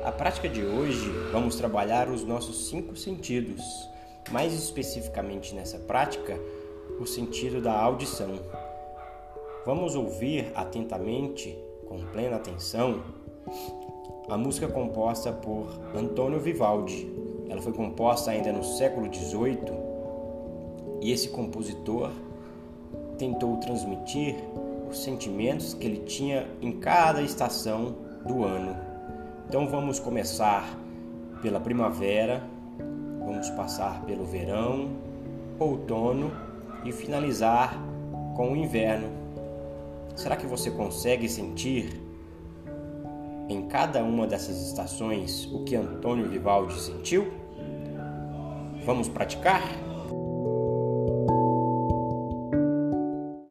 A prática de hoje vamos trabalhar os nossos cinco sentidos, mais especificamente nessa prática, o sentido da audição. Vamos ouvir atentamente, com plena atenção, a música composta por Antônio Vivaldi. Ela foi composta ainda no século XVIII e esse compositor tentou transmitir os sentimentos que ele tinha em cada estação do ano. Então vamos começar pela primavera, vamos passar pelo verão, outono e finalizar com o inverno. Será que você consegue sentir em cada uma dessas estações o que Antônio Vivaldi sentiu? Vamos praticar?